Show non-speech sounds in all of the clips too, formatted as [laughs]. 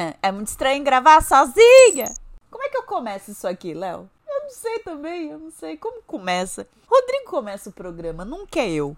[laughs] É muito estranho gravar sozinha. Como é que eu começo isso aqui, Léo? Eu não sei também, eu não sei. Como começa? Rodrigo começa o programa, nunca é eu.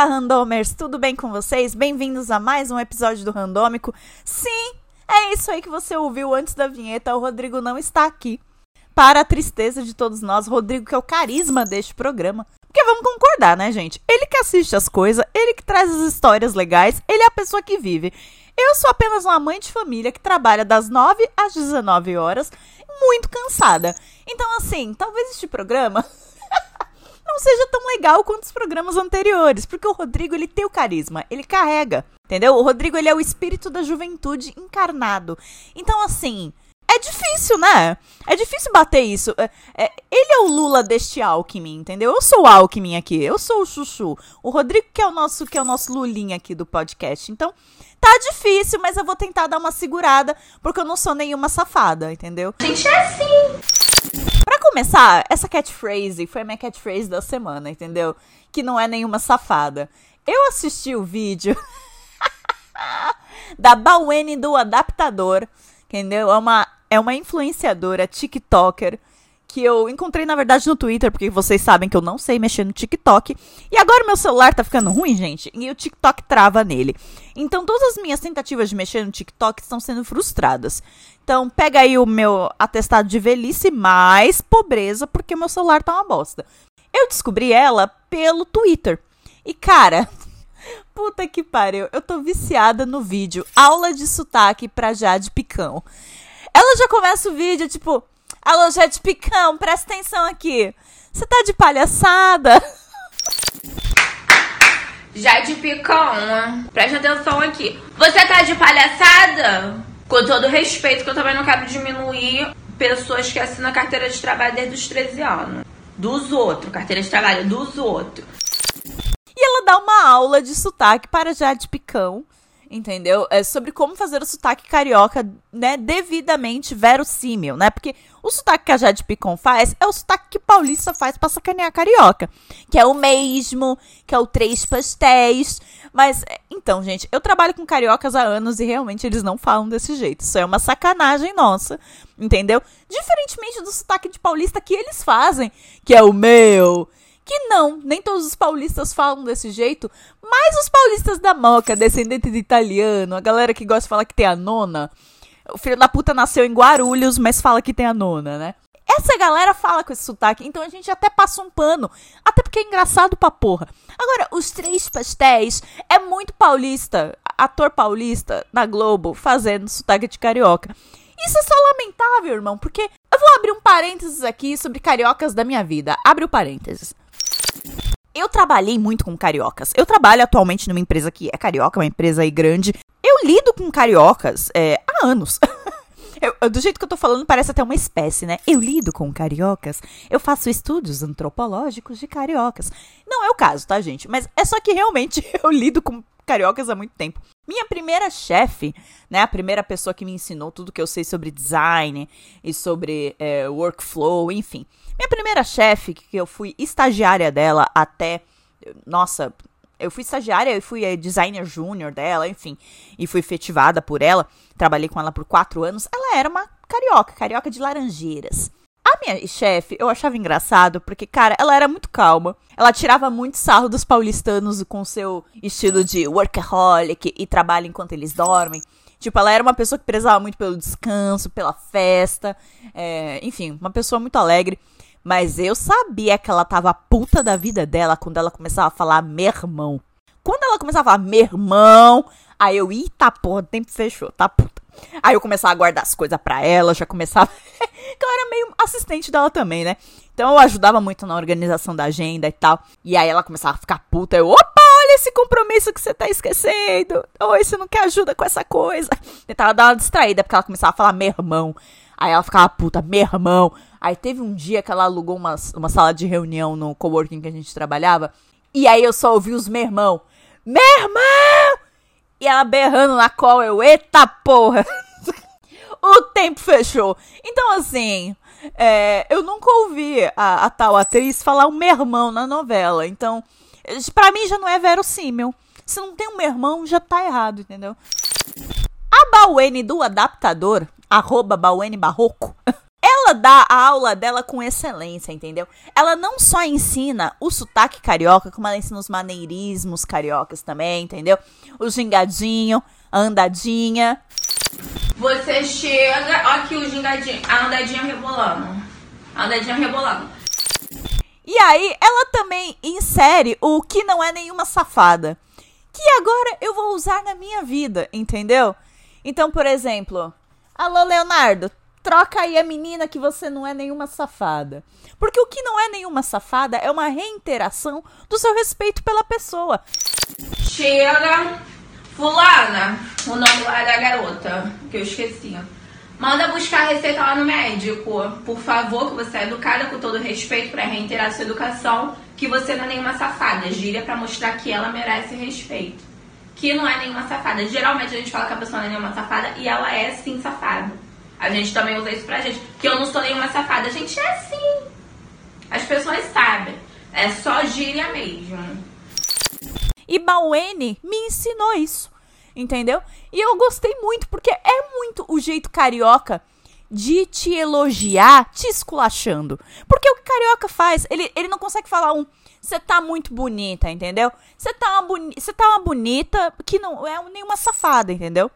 Olá, randomers! Tudo bem com vocês? Bem-vindos a mais um episódio do Randômico. Sim, é isso aí que você ouviu antes da vinheta. O Rodrigo não está aqui. Para a tristeza de todos nós, Rodrigo, que é o carisma deste programa. Porque vamos concordar, né, gente? Ele que assiste as coisas, ele que traz as histórias legais, ele é a pessoa que vive. Eu sou apenas uma mãe de família que trabalha das 9 às 19 horas, muito cansada. Então, assim, talvez este programa [laughs] não seja tão legal quanto os programas anteriores, porque o Rodrigo ele tem o carisma, ele carrega, entendeu? O Rodrigo ele é o espírito da juventude encarnado. Então assim, é difícil, né? É difícil bater isso. É, é, ele é o Lula deste Alckmin, entendeu? Eu sou o Alckmin aqui, eu sou o Chuchu. O Rodrigo que é o nosso que é o nosso Lulinha aqui do podcast. Então, tá difícil, mas eu vou tentar dar uma segurada, porque eu não sou nenhuma safada, entendeu? Gente, é assim. Começar, essa catchphrase foi a minha catchphrase da semana, entendeu? Que não é nenhuma safada. Eu assisti o vídeo [laughs] da Baweni do Adaptador, entendeu? É uma, é uma influenciadora, TikToker, que eu encontrei, na verdade, no Twitter, porque vocês sabem que eu não sei mexer no TikTok. E agora meu celular tá ficando ruim, gente, e o TikTok trava nele. Então todas as minhas tentativas de mexer no TikTok estão sendo frustradas. Então pega aí o meu atestado de velhice mais pobreza, porque meu celular tá uma bosta. Eu descobri ela pelo Twitter. E cara, [laughs] puta que pariu, eu tô viciada no vídeo Aula de sotaque pra Jade Picão. Ela já começa o vídeo tipo, Alô, Jade Picão, presta atenção aqui. Você tá de palhaçada? Jade Picão, presta atenção aqui. Você tá de palhaçada? Com todo respeito, que eu também não quero diminuir pessoas que assinam carteira de trabalho desde os 13 anos. Dos outros, carteira de trabalho dos outros. E ela dá uma aula de sotaque para Jade Picão, entendeu? É sobre como fazer o sotaque carioca, né, devidamente verossímil, né? Porque o sotaque que a Jade Picon faz é o sotaque que paulista faz pra sacanear carioca. Que é o mesmo, que é o três pastéis. Mas, então, gente, eu trabalho com cariocas há anos e realmente eles não falam desse jeito. Isso é uma sacanagem nossa, entendeu? Diferentemente do sotaque de paulista que eles fazem, que é o meu. Que não, nem todos os paulistas falam desse jeito, mas os paulistas da moca, descendente de italiano, a galera que gosta de falar que tem a nona, o filho da puta nasceu em Guarulhos, mas fala que tem a nona, né? Essa galera fala com esse sotaque, então a gente até passa um pano. Até porque é engraçado pra porra. Agora, os três pastéis é muito paulista. Ator paulista na Globo fazendo sotaque de carioca. Isso é só lamentável, irmão, porque eu vou abrir um parênteses aqui sobre cariocas da minha vida. Abre o parênteses. Eu trabalhei muito com cariocas. Eu trabalho atualmente numa empresa que é carioca, uma empresa aí grande. Eu lido com cariocas é, há anos. [laughs] Eu, do jeito que eu tô falando, parece até uma espécie, né? Eu lido com cariocas, eu faço estudos antropológicos de cariocas. Não é o caso, tá, gente? Mas é só que realmente [laughs] eu lido com cariocas há muito tempo. Minha primeira chefe, né, a primeira pessoa que me ensinou tudo que eu sei sobre design e sobre é, workflow, enfim. Minha primeira chefe, que eu fui estagiária dela até, nossa, eu fui estagiária, eu fui designer júnior dela, enfim, e fui efetivada por ela. Trabalhei com ela por quatro anos. Ela era uma carioca, carioca de Laranjeiras. Minha chefe, eu achava engraçado, porque, cara, ela era muito calma. Ela tirava muito sarro dos paulistanos com seu estilo de workaholic e trabalha enquanto eles dormem. Tipo, ela era uma pessoa que prezava muito pelo descanso, pela festa, é, enfim, uma pessoa muito alegre. Mas eu sabia que ela tava puta da vida dela quando ela começava a falar meu irmão. Quando ela começava a falar meu irmão, aí eu, eita porra, o tempo fechou, tá puta. Aí eu começava a guardar as coisas pra ela, já começava. [laughs] meio assistente dela também, né? Então eu ajudava muito na organização da agenda e tal. E aí ela começava a ficar puta. Eu, opa, olha esse compromisso que você tá esquecendo. Oi, você não quer ajuda com essa coisa. Tentava dar uma distraída, porque ela começava a falar meu irmão. Aí ela ficava puta, meu irmão. Aí teve um dia que ela alugou uma, uma sala de reunião no coworking que a gente trabalhava. E aí eu só ouvi os meu irmão. Meu irmão! E ela berrando na qual eu, eita porra! [laughs] o tempo fechou. Então, assim, é, eu nunca ouvi a, a, tal atriz falar um mermão na novela. Então, para mim já não é verossímil. Se não tem um mermão, já tá errado, entendeu? A Bauene do adaptador, arroba Bauene Barroco, [laughs] ela dá a aula dela com excelência, entendeu? Ela não só ensina o sotaque carioca, como ela ensina os maneirismos cariocas também, entendeu? O gingadinho, a andadinha. Você chega, ó aqui o gingadinho, a andadinha rebolando. A andadinha rebolando. E aí, ela também insere o que não é nenhuma safada. Que agora eu vou usar na minha vida, entendeu? Então, por exemplo, alô Leonardo, troca aí a menina que você não é nenhuma safada. Porque o que não é nenhuma safada é uma reinteração do seu respeito pela pessoa. Chega, fulana, o nome lá da garota, que eu esqueci. Manda buscar a receita lá no médico. Por favor, que você é educada com todo respeito para reiterar sua educação, que você não é nenhuma safada. Gíria para mostrar que ela merece respeito. Que não é nenhuma safada. Geralmente a gente fala que a pessoa não é nenhuma safada e ela é sim safada. A gente também usa isso pra gente. Que eu não sou nenhuma safada. A gente é sim. As pessoas sabem. É só gíria mesmo. E Bauene me ensinou isso. Entendeu? E eu gostei muito, porque é muito o jeito carioca de te elogiar, te esculachando. Porque o que carioca faz, ele, ele não consegue falar um. Você tá muito bonita, entendeu? Você tá, uma boni tá uma bonita que não é nenhuma safada, entendeu?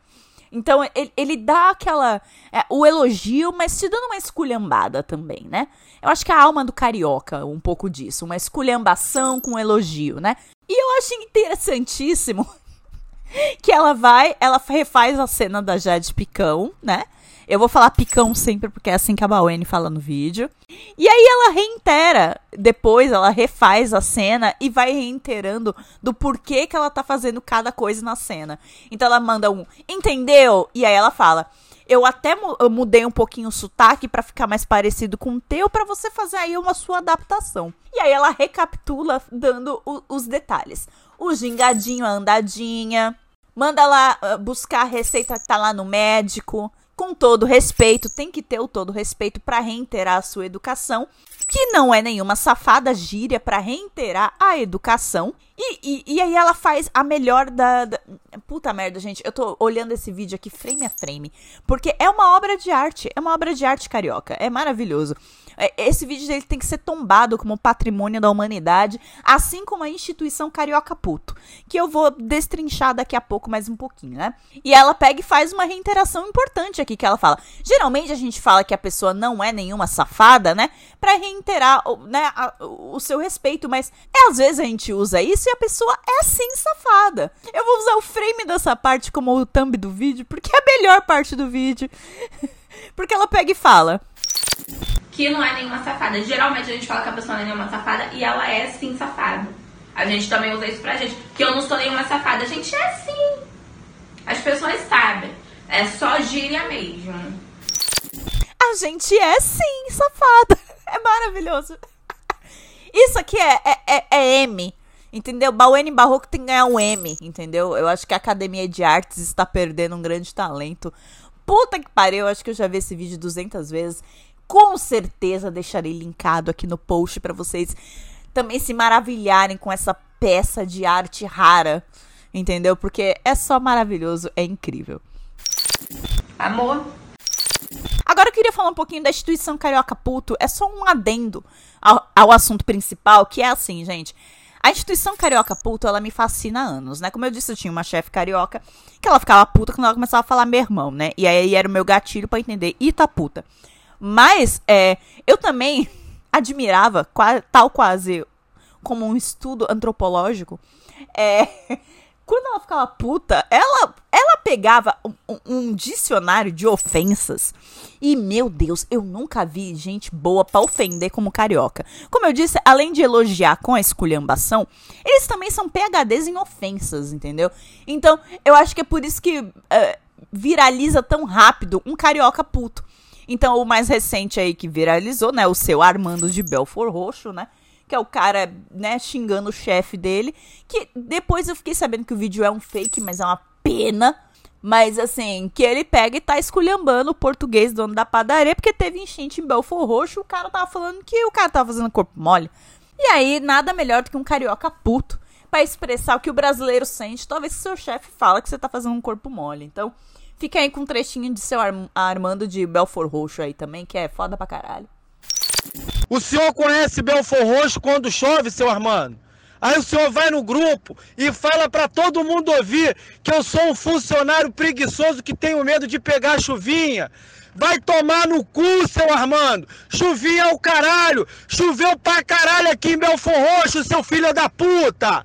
Então ele, ele dá aquela. É, o elogio, mas te dando uma esculhambada também, né? Eu acho que a alma do carioca, um pouco disso. Uma esculhambação com elogio, né? E eu acho interessantíssimo [laughs] que ela vai, ela refaz a cena da Jade Picão, né? Eu vou falar picão sempre, porque é assim que a Baweni fala no vídeo. E aí ela reitera, depois ela refaz a cena e vai reiterando do porquê que ela tá fazendo cada coisa na cena. Então ela manda um, entendeu? E aí ela fala, eu até mudei um pouquinho o sotaque para ficar mais parecido com o teu, para você fazer aí uma sua adaptação. E aí ela recapitula dando o, os detalhes. O gingadinho, a andadinha. Manda lá uh, buscar a receita que tá lá no médico com todo respeito, tem que ter o todo respeito para reiterar a sua educação, que não é nenhuma safada gíria para reiterar a educação. E, e, e, aí ela faz a melhor da, da, Puta merda, gente. Eu tô olhando esse vídeo aqui frame a frame. Porque é uma obra de arte. É uma obra de arte carioca. É maravilhoso. É, esse vídeo dele tem que ser tombado como patrimônio da humanidade, assim como a instituição Carioca Puto, que eu vou destrinchar daqui a pouco mais um pouquinho, né? E ela pega e faz uma reinteração importante aqui que ela fala. Geralmente a gente fala que a pessoa não é nenhuma safada, né? Para reiterar, né, a, o seu respeito, mas é, às vezes a gente usa isso e a pessoa é sim safada. Eu vou usar o frame dessa parte como o thumb do vídeo, porque é a melhor parte do vídeo. [laughs] porque ela pega e fala: que não é nenhuma safada. Geralmente a gente fala que a pessoa não é nenhuma safada e ela é sim safada. A gente também usa isso pra gente. Que eu não sou nenhuma safada. A gente é sim. As pessoas sabem. É só gíria mesmo. A gente é sim safada. [laughs] É maravilhoso. [laughs] Isso aqui é, é, é, é M. Entendeu? Bauene Barroco tem que ganhar um M, entendeu? Eu acho que a Academia de Artes está perdendo um grande talento. Puta que pariu, eu acho que eu já vi esse vídeo 200 vezes com certeza deixarei linkado aqui no post para vocês também se maravilharem com essa peça de arte rara, entendeu? Porque é só maravilhoso, é incrível. Amor. Agora eu queria falar um pouquinho da instituição Carioca Puto. É só um adendo ao, ao assunto principal, que é assim, gente. A instituição Carioca Puto, ela me fascina há anos, né? Como eu disse, eu tinha uma chefe carioca que ela ficava puta quando ela começava a falar meu irmão, né? E aí era o meu gatilho para entender, e tá puta. Mas é, eu também [laughs] admirava, tal quase como um estudo antropológico, é, [laughs] quando ela ficava puta, ela, ela pegava um, um, dicionário de ofensas. E, meu Deus, eu nunca vi gente boa para ofender como carioca. Como eu disse, além de elogiar com a esculhambação, eles também são PHDs em ofensas, entendeu? Então, eu acho que é por isso que uh, viraliza tão rápido um carioca puto. Então, o mais recente aí que viralizou, né? O seu Armando de Belfor Roxo, né? Que é o cara, né, xingando o chefe dele. Que depois eu fiquei sabendo que o vídeo é um fake, mas é uma pena. Mas assim, que ele pega e tá esculhambando o português dono da padaria, porque teve enchente em Belfor Roxo, o cara tava falando que o cara tava fazendo corpo mole. E aí, nada melhor do que um carioca puto para expressar o que o brasileiro sente, talvez que seu chefe fala que você tá fazendo um corpo mole. Então, fica aí com um trechinho de seu Armando de Belfor Roxo aí também, que é foda pra caralho. O senhor conhece Belfor Roxo quando chove, seu Armando? Aí o senhor vai no grupo e fala para todo mundo ouvir que eu sou um funcionário preguiçoso que tenho medo de pegar chuvinha. Vai tomar no cu, seu Armando. Chuvinha é o caralho. Choveu pra caralho aqui em Belfor Roxo, seu filho da puta.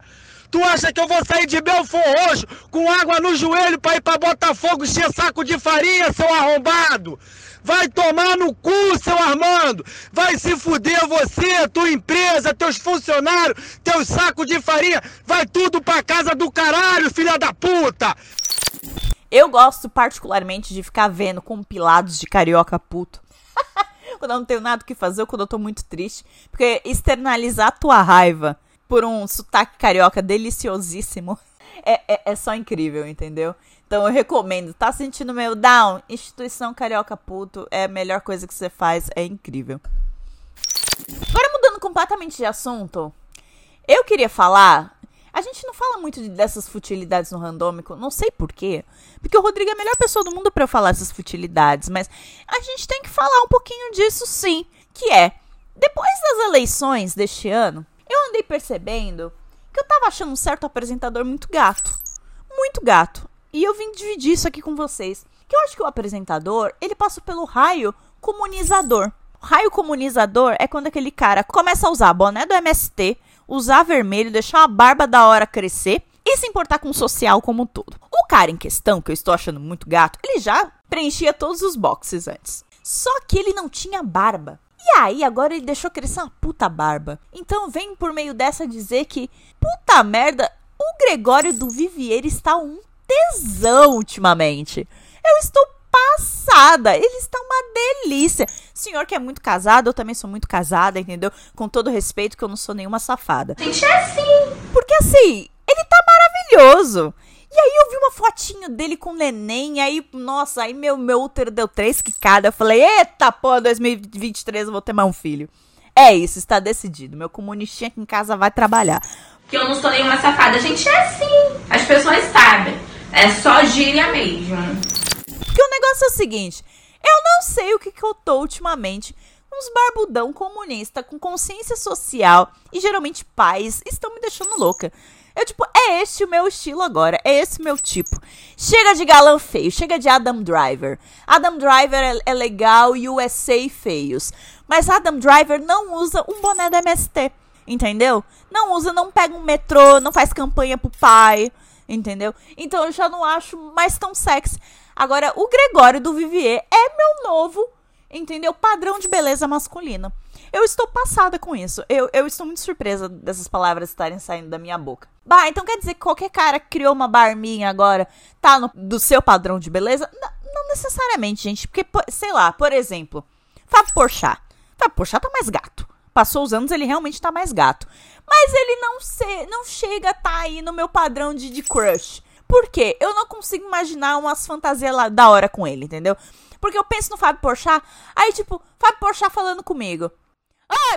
Tu acha que eu vou sair de Belfor Roxo com água no joelho pra ir pra Botafogo encher saco de farinha, seu arrombado? Vai tomar no cu, seu Armando! Vai se fuder você, tua empresa, teus funcionários, teus sacos de farinha! Vai tudo pra casa do caralho, filha da puta! Eu gosto particularmente de ficar vendo compilados de carioca puto. [laughs] quando eu não tenho nada que fazer ou quando eu tô muito triste. Porque externalizar a tua raiva por um sotaque carioca deliciosíssimo [laughs] é, é, é só incrível, entendeu? Então eu recomendo. Tá sentindo meio down? Instituição Carioca Puto é a melhor coisa que você faz. É incrível. Agora mudando completamente de assunto. Eu queria falar. A gente não fala muito dessas futilidades no randômico, não sei porquê. Porque o Rodrigo é a melhor pessoa do mundo para falar essas futilidades, mas a gente tem que falar um pouquinho disso sim. Que é, depois das eleições deste ano, eu andei percebendo que eu tava achando um certo apresentador muito gato. Muito gato. E eu vim dividir isso aqui com vocês. Que eu acho que o apresentador, ele passa pelo raio comunizador. O raio comunizador é quando aquele cara começa a usar boné do MST, usar vermelho, deixar a barba da hora crescer e se importar com o social como um todo. O cara em questão, que eu estou achando muito gato, ele já preenchia todos os boxes antes. Só que ele não tinha barba. E aí, agora ele deixou crescer uma puta barba. Então vem por meio dessa dizer que, puta merda, o Gregório do Vivier está um tesão ultimamente. Eu estou passada. Ele está uma delícia. Senhor que é muito casado, eu também sou muito casada, entendeu? Com todo respeito, que eu não sou nenhuma safada. Gente, é assim. Porque assim, ele tá maravilhoso. E aí eu vi uma fotinho dele com o neném, aí, nossa, aí meu, meu útero deu três quicadas. Eu falei, eita, pô, 2023 eu vou ter mais um filho. É isso, está decidido. Meu comunistinha aqui em casa vai trabalhar. Que eu não sou nenhuma safada. Gente, é assim. As pessoas sabem. É só gíria mesmo. Porque o negócio é o seguinte: eu não sei o que, que eu tô ultimamente. Uns barbudão comunista com consciência social e geralmente pais estão me deixando louca. Eu, tipo, é este o meu estilo agora, é esse o meu tipo. Chega de galã feio, chega de Adam Driver. Adam Driver é, é legal e USA feios. Mas Adam Driver não usa um boné da MST, entendeu? Não usa, não pega um metrô, não faz campanha pro pai entendeu? Então eu já não acho mais tão sexy. Agora, o Gregório do Vivier é meu novo, entendeu? Padrão de beleza masculina. Eu estou passada com isso. Eu, eu estou muito surpresa dessas palavras estarem saindo da minha boca. Bah, então quer dizer que qualquer cara que criou uma barminha agora tá no, do seu padrão de beleza? N não necessariamente, gente. Porque, sei lá, por exemplo, Fábio Porchat. Fábio Porchat tá mais gato. Passou os anos, ele realmente tá mais gato. Mas ele não, se, não chega a tá aí no meu padrão de, de crush. Por quê? Eu não consigo imaginar umas fantasias lá da hora com ele, entendeu? Porque eu penso no Fábio Porchat, aí tipo, Fábio Porchat falando comigo.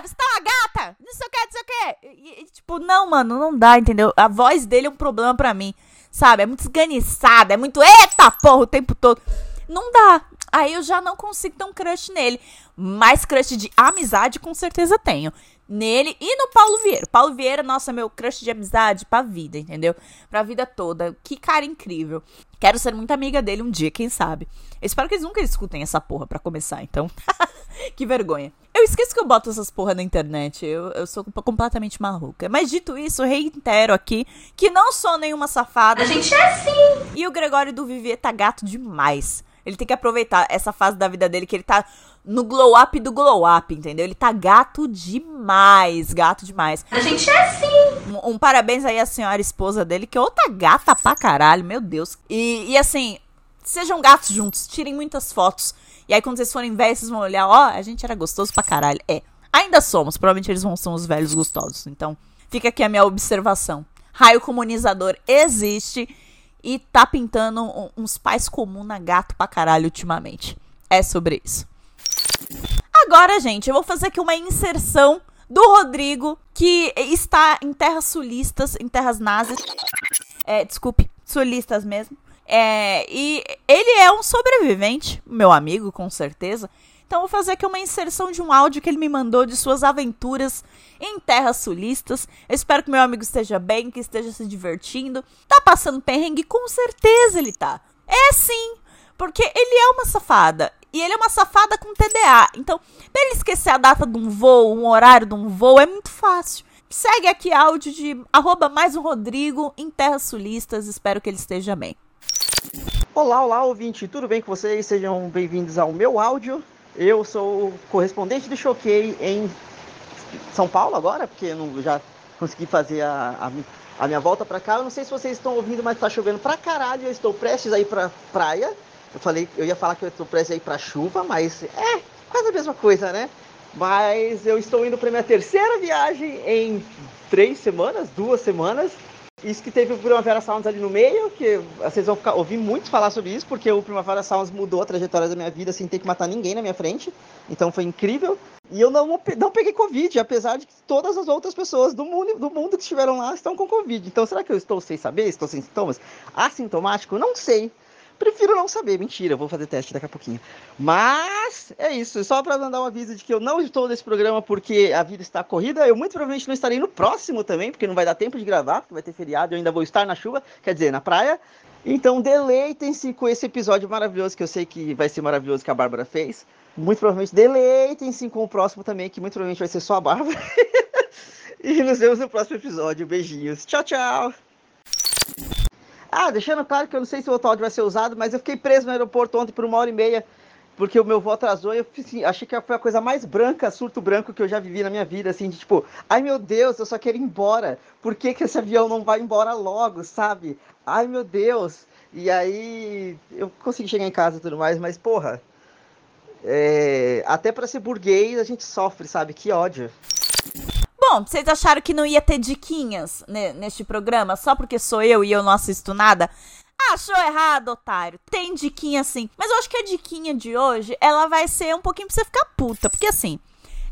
Você tá uma gata? Não sei o que, não sei o que. Tipo, não, mano, não dá, entendeu? A voz dele é um problema para mim, sabe? É muito esganiçada, é muito eita porra o tempo todo. Não dá. Aí eu já não consigo ter um crush nele. Mas crush de amizade, com certeza tenho nele e no Paulo Vieira. Paulo Vieira, nossa, meu crush de amizade pra vida, entendeu? Pra vida toda. Que cara incrível. Quero ser muito amiga dele um dia, quem sabe. Eu espero que eles nunca escutem essa porra pra começar, então. [laughs] que vergonha. Eu esqueço que eu boto essas porra na internet. Eu, eu sou completamente maluca. Mas dito isso, reitero aqui que não sou nenhuma safada. A gente é assim. E o Gregório do Vivier tá gato demais. Ele tem que aproveitar essa fase da vida dele que ele tá no glow up do glow up, entendeu? Ele tá gato demais, gato demais. A gente é assim. Um, um parabéns aí à senhora esposa dele, que outra gata pra caralho, meu Deus. E, e assim, sejam gatos juntos, tirem muitas fotos. E aí quando vocês forem ver, vocês vão olhar, ó, a gente era gostoso pra caralho. É, Ainda somos, provavelmente eles vão ser os velhos gostosos. Então, fica aqui a minha observação. Raio comunizador existe e tá pintando uns pais comuns na gato pra caralho ultimamente. É sobre isso. Agora, gente, eu vou fazer aqui uma inserção do Rodrigo, que está em terras sulistas, em terras nazis. É, desculpe, sulistas mesmo. É, e ele é um sobrevivente, meu amigo, com certeza. Então vou fazer aqui uma inserção de um áudio que ele me mandou de suas aventuras em terras sulistas. Eu espero que meu amigo esteja bem, que esteja se divertindo. Tá passando perrengue? Com certeza ele tá. É sim, porque ele é uma safada. E ele é uma safada com TDA. Então, pra ele esquecer a data de um voo, um horário de um voo, é muito fácil. Segue aqui áudio de arroba mais um Rodrigo em Terras Sulistas. Espero que ele esteja bem. Olá, olá, ouvinte, tudo bem com vocês? Sejam bem-vindos ao meu áudio. Eu sou correspondente do Choquei em São Paulo agora, porque não, já consegui fazer a, a, a minha volta para cá. Eu não sei se vocês estão ouvindo, mas tá chovendo pra caralho. Eu estou prestes a ir pra praia. Eu falei, eu ia falar que eu estou prestes a ir pra chuva, mas é quase a mesma coisa, né? Mas eu estou indo para minha terceira viagem em três semanas, duas semanas. Isso que teve o Primavera Sounds ali no meio, que vocês vão ficar, ouvir muito falar sobre isso, porque o Primavera Sounds mudou a trajetória da minha vida sem ter que matar ninguém na minha frente. Então foi incrível. E eu não, não peguei Covid, apesar de que todas as outras pessoas do mundo, do mundo que estiveram lá estão com Covid. Então será que eu estou sem saber? Estou sem sintomas? Assintomático? Não sei. Prefiro não saber, mentira, vou fazer teste daqui a pouquinho. Mas é isso, só para mandar um aviso de que eu não estou nesse programa porque a vida está corrida. Eu muito provavelmente não estarei no próximo também, porque não vai dar tempo de gravar, porque vai ter feriado, eu ainda vou estar na chuva, quer dizer, na praia. Então deleitem-se com esse episódio maravilhoso que eu sei que vai ser maravilhoso que a Bárbara fez. Muito provavelmente deleitem-se com o próximo também, que muito provavelmente vai ser só a Bárbara. [laughs] e nos vemos no próximo episódio. Beijinhos. Tchau, tchau. Ah, deixando claro que eu não sei se o outro áudio vai ser usado, mas eu fiquei preso no aeroporto ontem por uma hora e meia, porque o meu voo atrasou e eu assim, achei que foi a coisa mais branca, surto branco que eu já vivi na minha vida, assim, de tipo, ai meu Deus, eu só quero ir embora. Por que, que esse avião não vai embora logo, sabe? Ai meu Deus. E aí eu consegui chegar em casa e tudo mais, mas porra, é... até para ser burguês a gente sofre, sabe? Que ódio. Bom, vocês acharam que não ia ter diquinhas neste programa só porque sou eu e eu não assisto nada? Achou errado, otário. Tem diquinha sim. Mas eu acho que a diquinha de hoje, ela vai ser um pouquinho pra você ficar puta. Porque assim,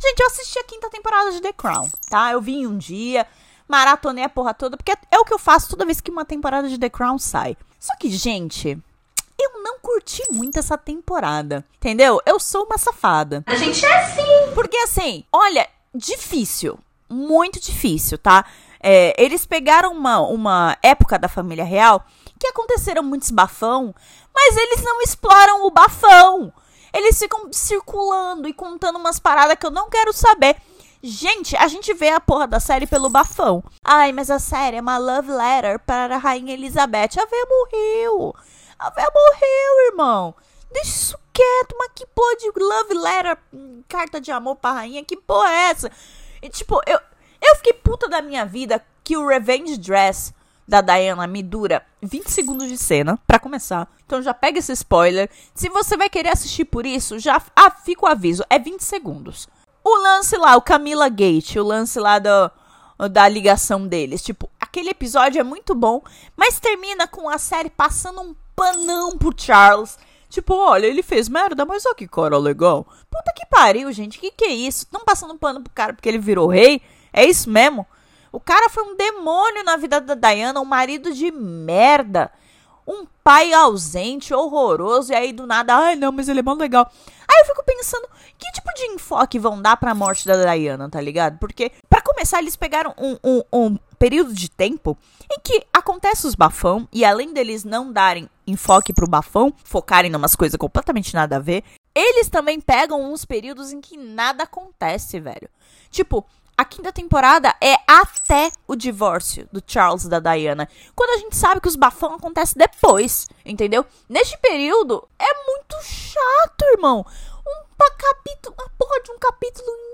gente, eu assisti a quinta temporada de The Crown, tá? Eu vim um dia, maratonei a porra toda, porque é o que eu faço toda vez que uma temporada de The Crown sai. Só que, gente, eu não curti muito essa temporada. Entendeu? Eu sou uma safada. A gente é assim. Porque assim, olha, difícil muito difícil, tá? É, eles pegaram uma, uma época da família real que aconteceram muitos bafão, mas eles não exploram o bafão. Eles ficam circulando e contando umas paradas que eu não quero saber. Gente, a gente vê a porra da série pelo bafão. Ai, mas a série é uma love letter para a Rainha Elizabeth. A véia morreu. A véia morreu, irmão. Deixa isso quieto, mas que porra de love letter, hum, carta de amor pra rainha, que porra é essa? E, tipo, eu, eu fiquei puta da minha vida que o Revenge Dress da Diana me dura 20 segundos de cena, para começar. Então já pega esse spoiler. Se você vai querer assistir por isso, já ah, fica o aviso, é 20 segundos. O lance lá, o Camila Gate, o lance lá do, da ligação deles. Tipo, aquele episódio é muito bom, mas termina com a série passando um panão pro Charles Tipo, olha, ele fez merda, mas olha que cara legal. Puta que pariu, gente. Que que é isso? Tão passando pano pro cara porque ele virou rei? É isso mesmo? O cara foi um demônio na vida da Diana, um marido de merda. Um pai ausente, horroroso, e aí do nada, ai não, mas ele é bom legal. Aí eu fico pensando, que tipo de enfoque vão dar pra morte da Diana, tá ligado? Porque, para começar, eles pegaram um, um, um período de tempo em que acontece os bafão, e além deles não darem enfoque pro bafão, focarem em umas coisas completamente nada a ver, eles também pegam uns períodos em que nada acontece, velho. Tipo, a quinta temporada é até o divórcio do Charles e da Diana. Quando a gente sabe que os bafão acontecem depois, entendeu? Neste período é muito chato, irmão. Um capítulo, uma porra de um capítulo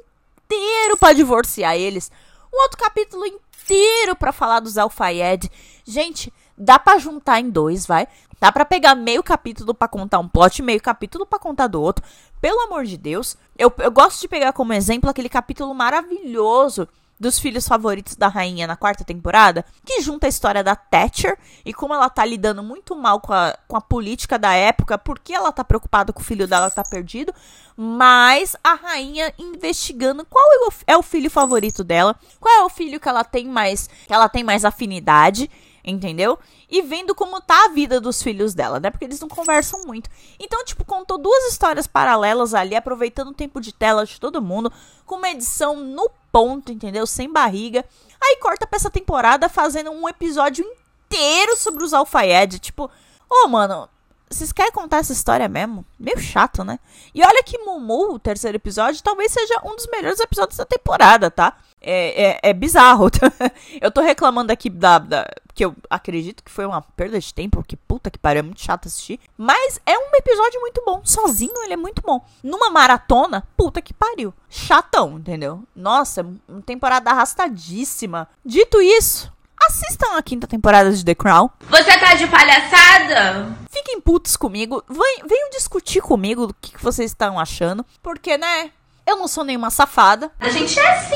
inteiro para divorciar eles. Um outro capítulo inteiro para falar dos Alfayed. Gente, Dá pra juntar em dois, vai. Dá pra pegar meio capítulo pra contar um plot, meio capítulo pra contar do outro. Pelo amor de Deus. Eu, eu gosto de pegar como exemplo aquele capítulo maravilhoso dos filhos favoritos da rainha na quarta temporada, que junta a história da Thatcher e como ela tá lidando muito mal com a, com a política da época, porque ela tá preocupada com o filho dela tá perdido, mas a rainha investigando qual é é o filho favorito dela, qual é o filho que ela tem mais, que ela tem mais afinidade entendeu? E vendo como tá a vida dos filhos dela, né? Porque eles não conversam muito. Então, tipo, contou duas histórias paralelas ali, aproveitando o tempo de tela de todo mundo, com uma edição no ponto, entendeu? Sem barriga. Aí corta pra essa temporada fazendo um episódio inteiro sobre os alfaiede, tipo, ô, oh, mano, vocês querem contar essa história mesmo? Meio chato, né? E olha que Mumu, o terceiro episódio, talvez seja um dos melhores episódios da temporada, tá? É, é, é bizarro. [laughs] eu tô reclamando aqui da, da, Que eu acredito que foi uma perda de tempo, que puta que pariu, é muito chato assistir. Mas é um episódio muito bom. Sozinho ele é muito bom. Numa maratona, puta que pariu. Chatão, entendeu? Nossa, uma temporada arrastadíssima. Dito isso, Assistam a quinta temporada de The Crown. Você tá de palhaçada? Fiquem putos comigo. Venham discutir comigo o que, que vocês estão achando. Porque, né? Eu não sou nenhuma safada. A gente é assim.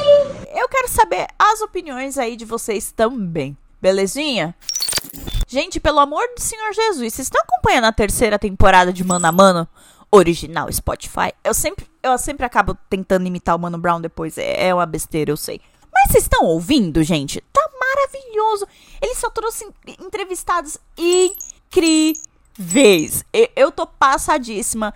Eu quero saber as opiniões aí de vocês também. Belezinha? Gente, pelo amor do Senhor Jesus, vocês estão acompanhando a terceira temporada de Mano a Mano? Original Spotify. Eu sempre, eu sempre acabo tentando imitar o Mano Brown depois. É, é uma besteira, eu sei. Mas vocês estão ouvindo, gente? Tá maravilhoso. Ele só trouxe entrevistados incríveis. Eu tô passadíssima.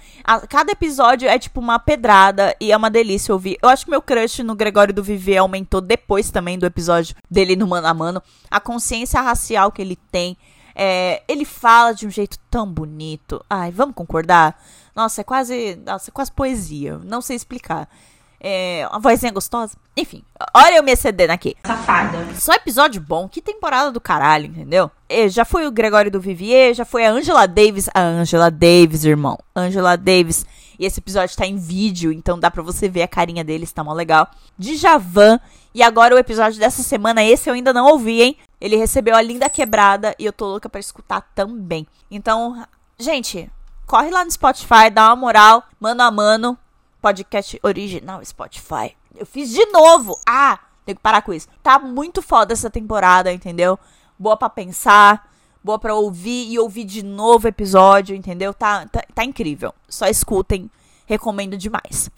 cada episódio é tipo uma pedrada e é uma delícia ouvir. Eu acho que meu crush no Gregório do Viver aumentou depois também do episódio dele no Mano a Mano. A consciência racial que ele tem. É, ele fala de um jeito tão bonito. Ai, vamos concordar? Nossa, é quase, nossa, é quase poesia. Não sei explicar. É, uma vozinha gostosa. Enfim, olha eu me excedendo aqui. Safada. Só episódio bom. Que temporada do caralho, entendeu? Já foi o Gregório do Vivier, já foi a Angela Davis. A Angela Davis, irmão. Angela Davis. E esse episódio tá em vídeo, então dá pra você ver a carinha deles, tá mó legal. De Javan. E agora o episódio dessa semana, esse eu ainda não ouvi, hein? Ele recebeu a linda quebrada e eu tô louca pra escutar também. Então, gente, corre lá no Spotify, dá uma moral, mano a mano podcast original Spotify. Eu fiz de novo. Ah, tenho que parar com isso. Tá muito foda essa temporada, entendeu? Boa para pensar, boa para ouvir e ouvir de novo episódio, entendeu? Tá, tá, tá incrível. Só escutem, recomendo demais.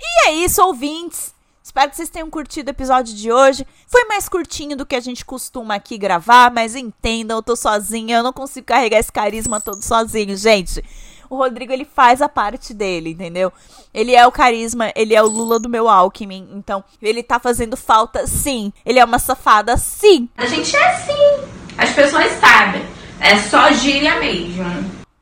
E é isso, ouvintes. Espero que vocês tenham curtido o episódio de hoje. Foi mais curtinho do que a gente costuma aqui gravar, mas entendam, eu tô sozinha, eu não consigo carregar esse carisma todo sozinho, gente o Rodrigo ele faz a parte dele, entendeu? Ele é o carisma, ele é o Lula do meu Alckmin, então ele tá fazendo falta sim. Ele é uma safada sim. A gente é assim. As pessoas sabem. É só gíria mesmo.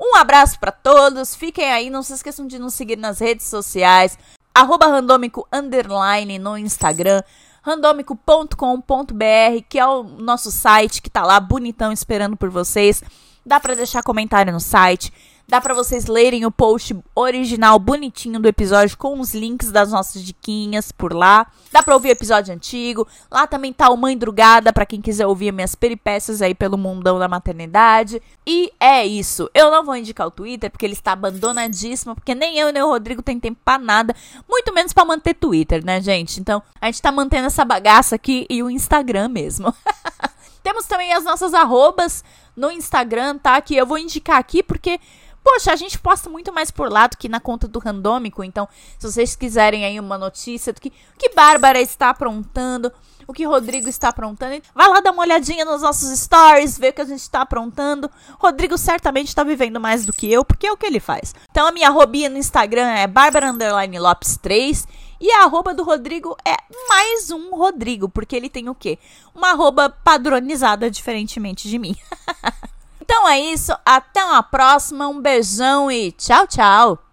Um abraço para todos, fiquem aí, não se esqueçam de nos seguir nas redes sociais, arroba randômico underline no Instagram, randômico.com.br, que é o nosso site que tá lá bonitão esperando por vocês. Dá para deixar comentário no site. Dá para vocês lerem o post original bonitinho do episódio com os links das nossas diquinhas por lá. Dá para ouvir o episódio antigo. Lá também tá o Mãe Drugada para quem quiser ouvir minhas peripécias aí pelo mundão da maternidade. E é isso. Eu não vou indicar o Twitter porque ele está abandonadíssimo, porque nem eu nem o Rodrigo tem tempo para nada, muito menos para manter Twitter, né, gente? Então, a gente tá mantendo essa bagaça aqui e o Instagram mesmo. [laughs] Temos também as nossas arrobas no Instagram, tá? Que eu vou indicar aqui porque Poxa, a gente posta muito mais por lá do que na conta do Randômico. Então, se vocês quiserem aí uma notícia do que, que Bárbara está aprontando, o que Rodrigo está aprontando, vai lá dar uma olhadinha nos nossos stories, ver o que a gente está aprontando. Rodrigo certamente está vivendo mais do que eu, porque é o que ele faz. Então, a minha arrobinha no Instagram é Bárbara Lopes 3. E a arroba do Rodrigo é mais um Rodrigo, porque ele tem o quê? Uma arroba padronizada diferentemente de mim. [laughs] Então é isso, até uma próxima, um beijão e tchau, tchau!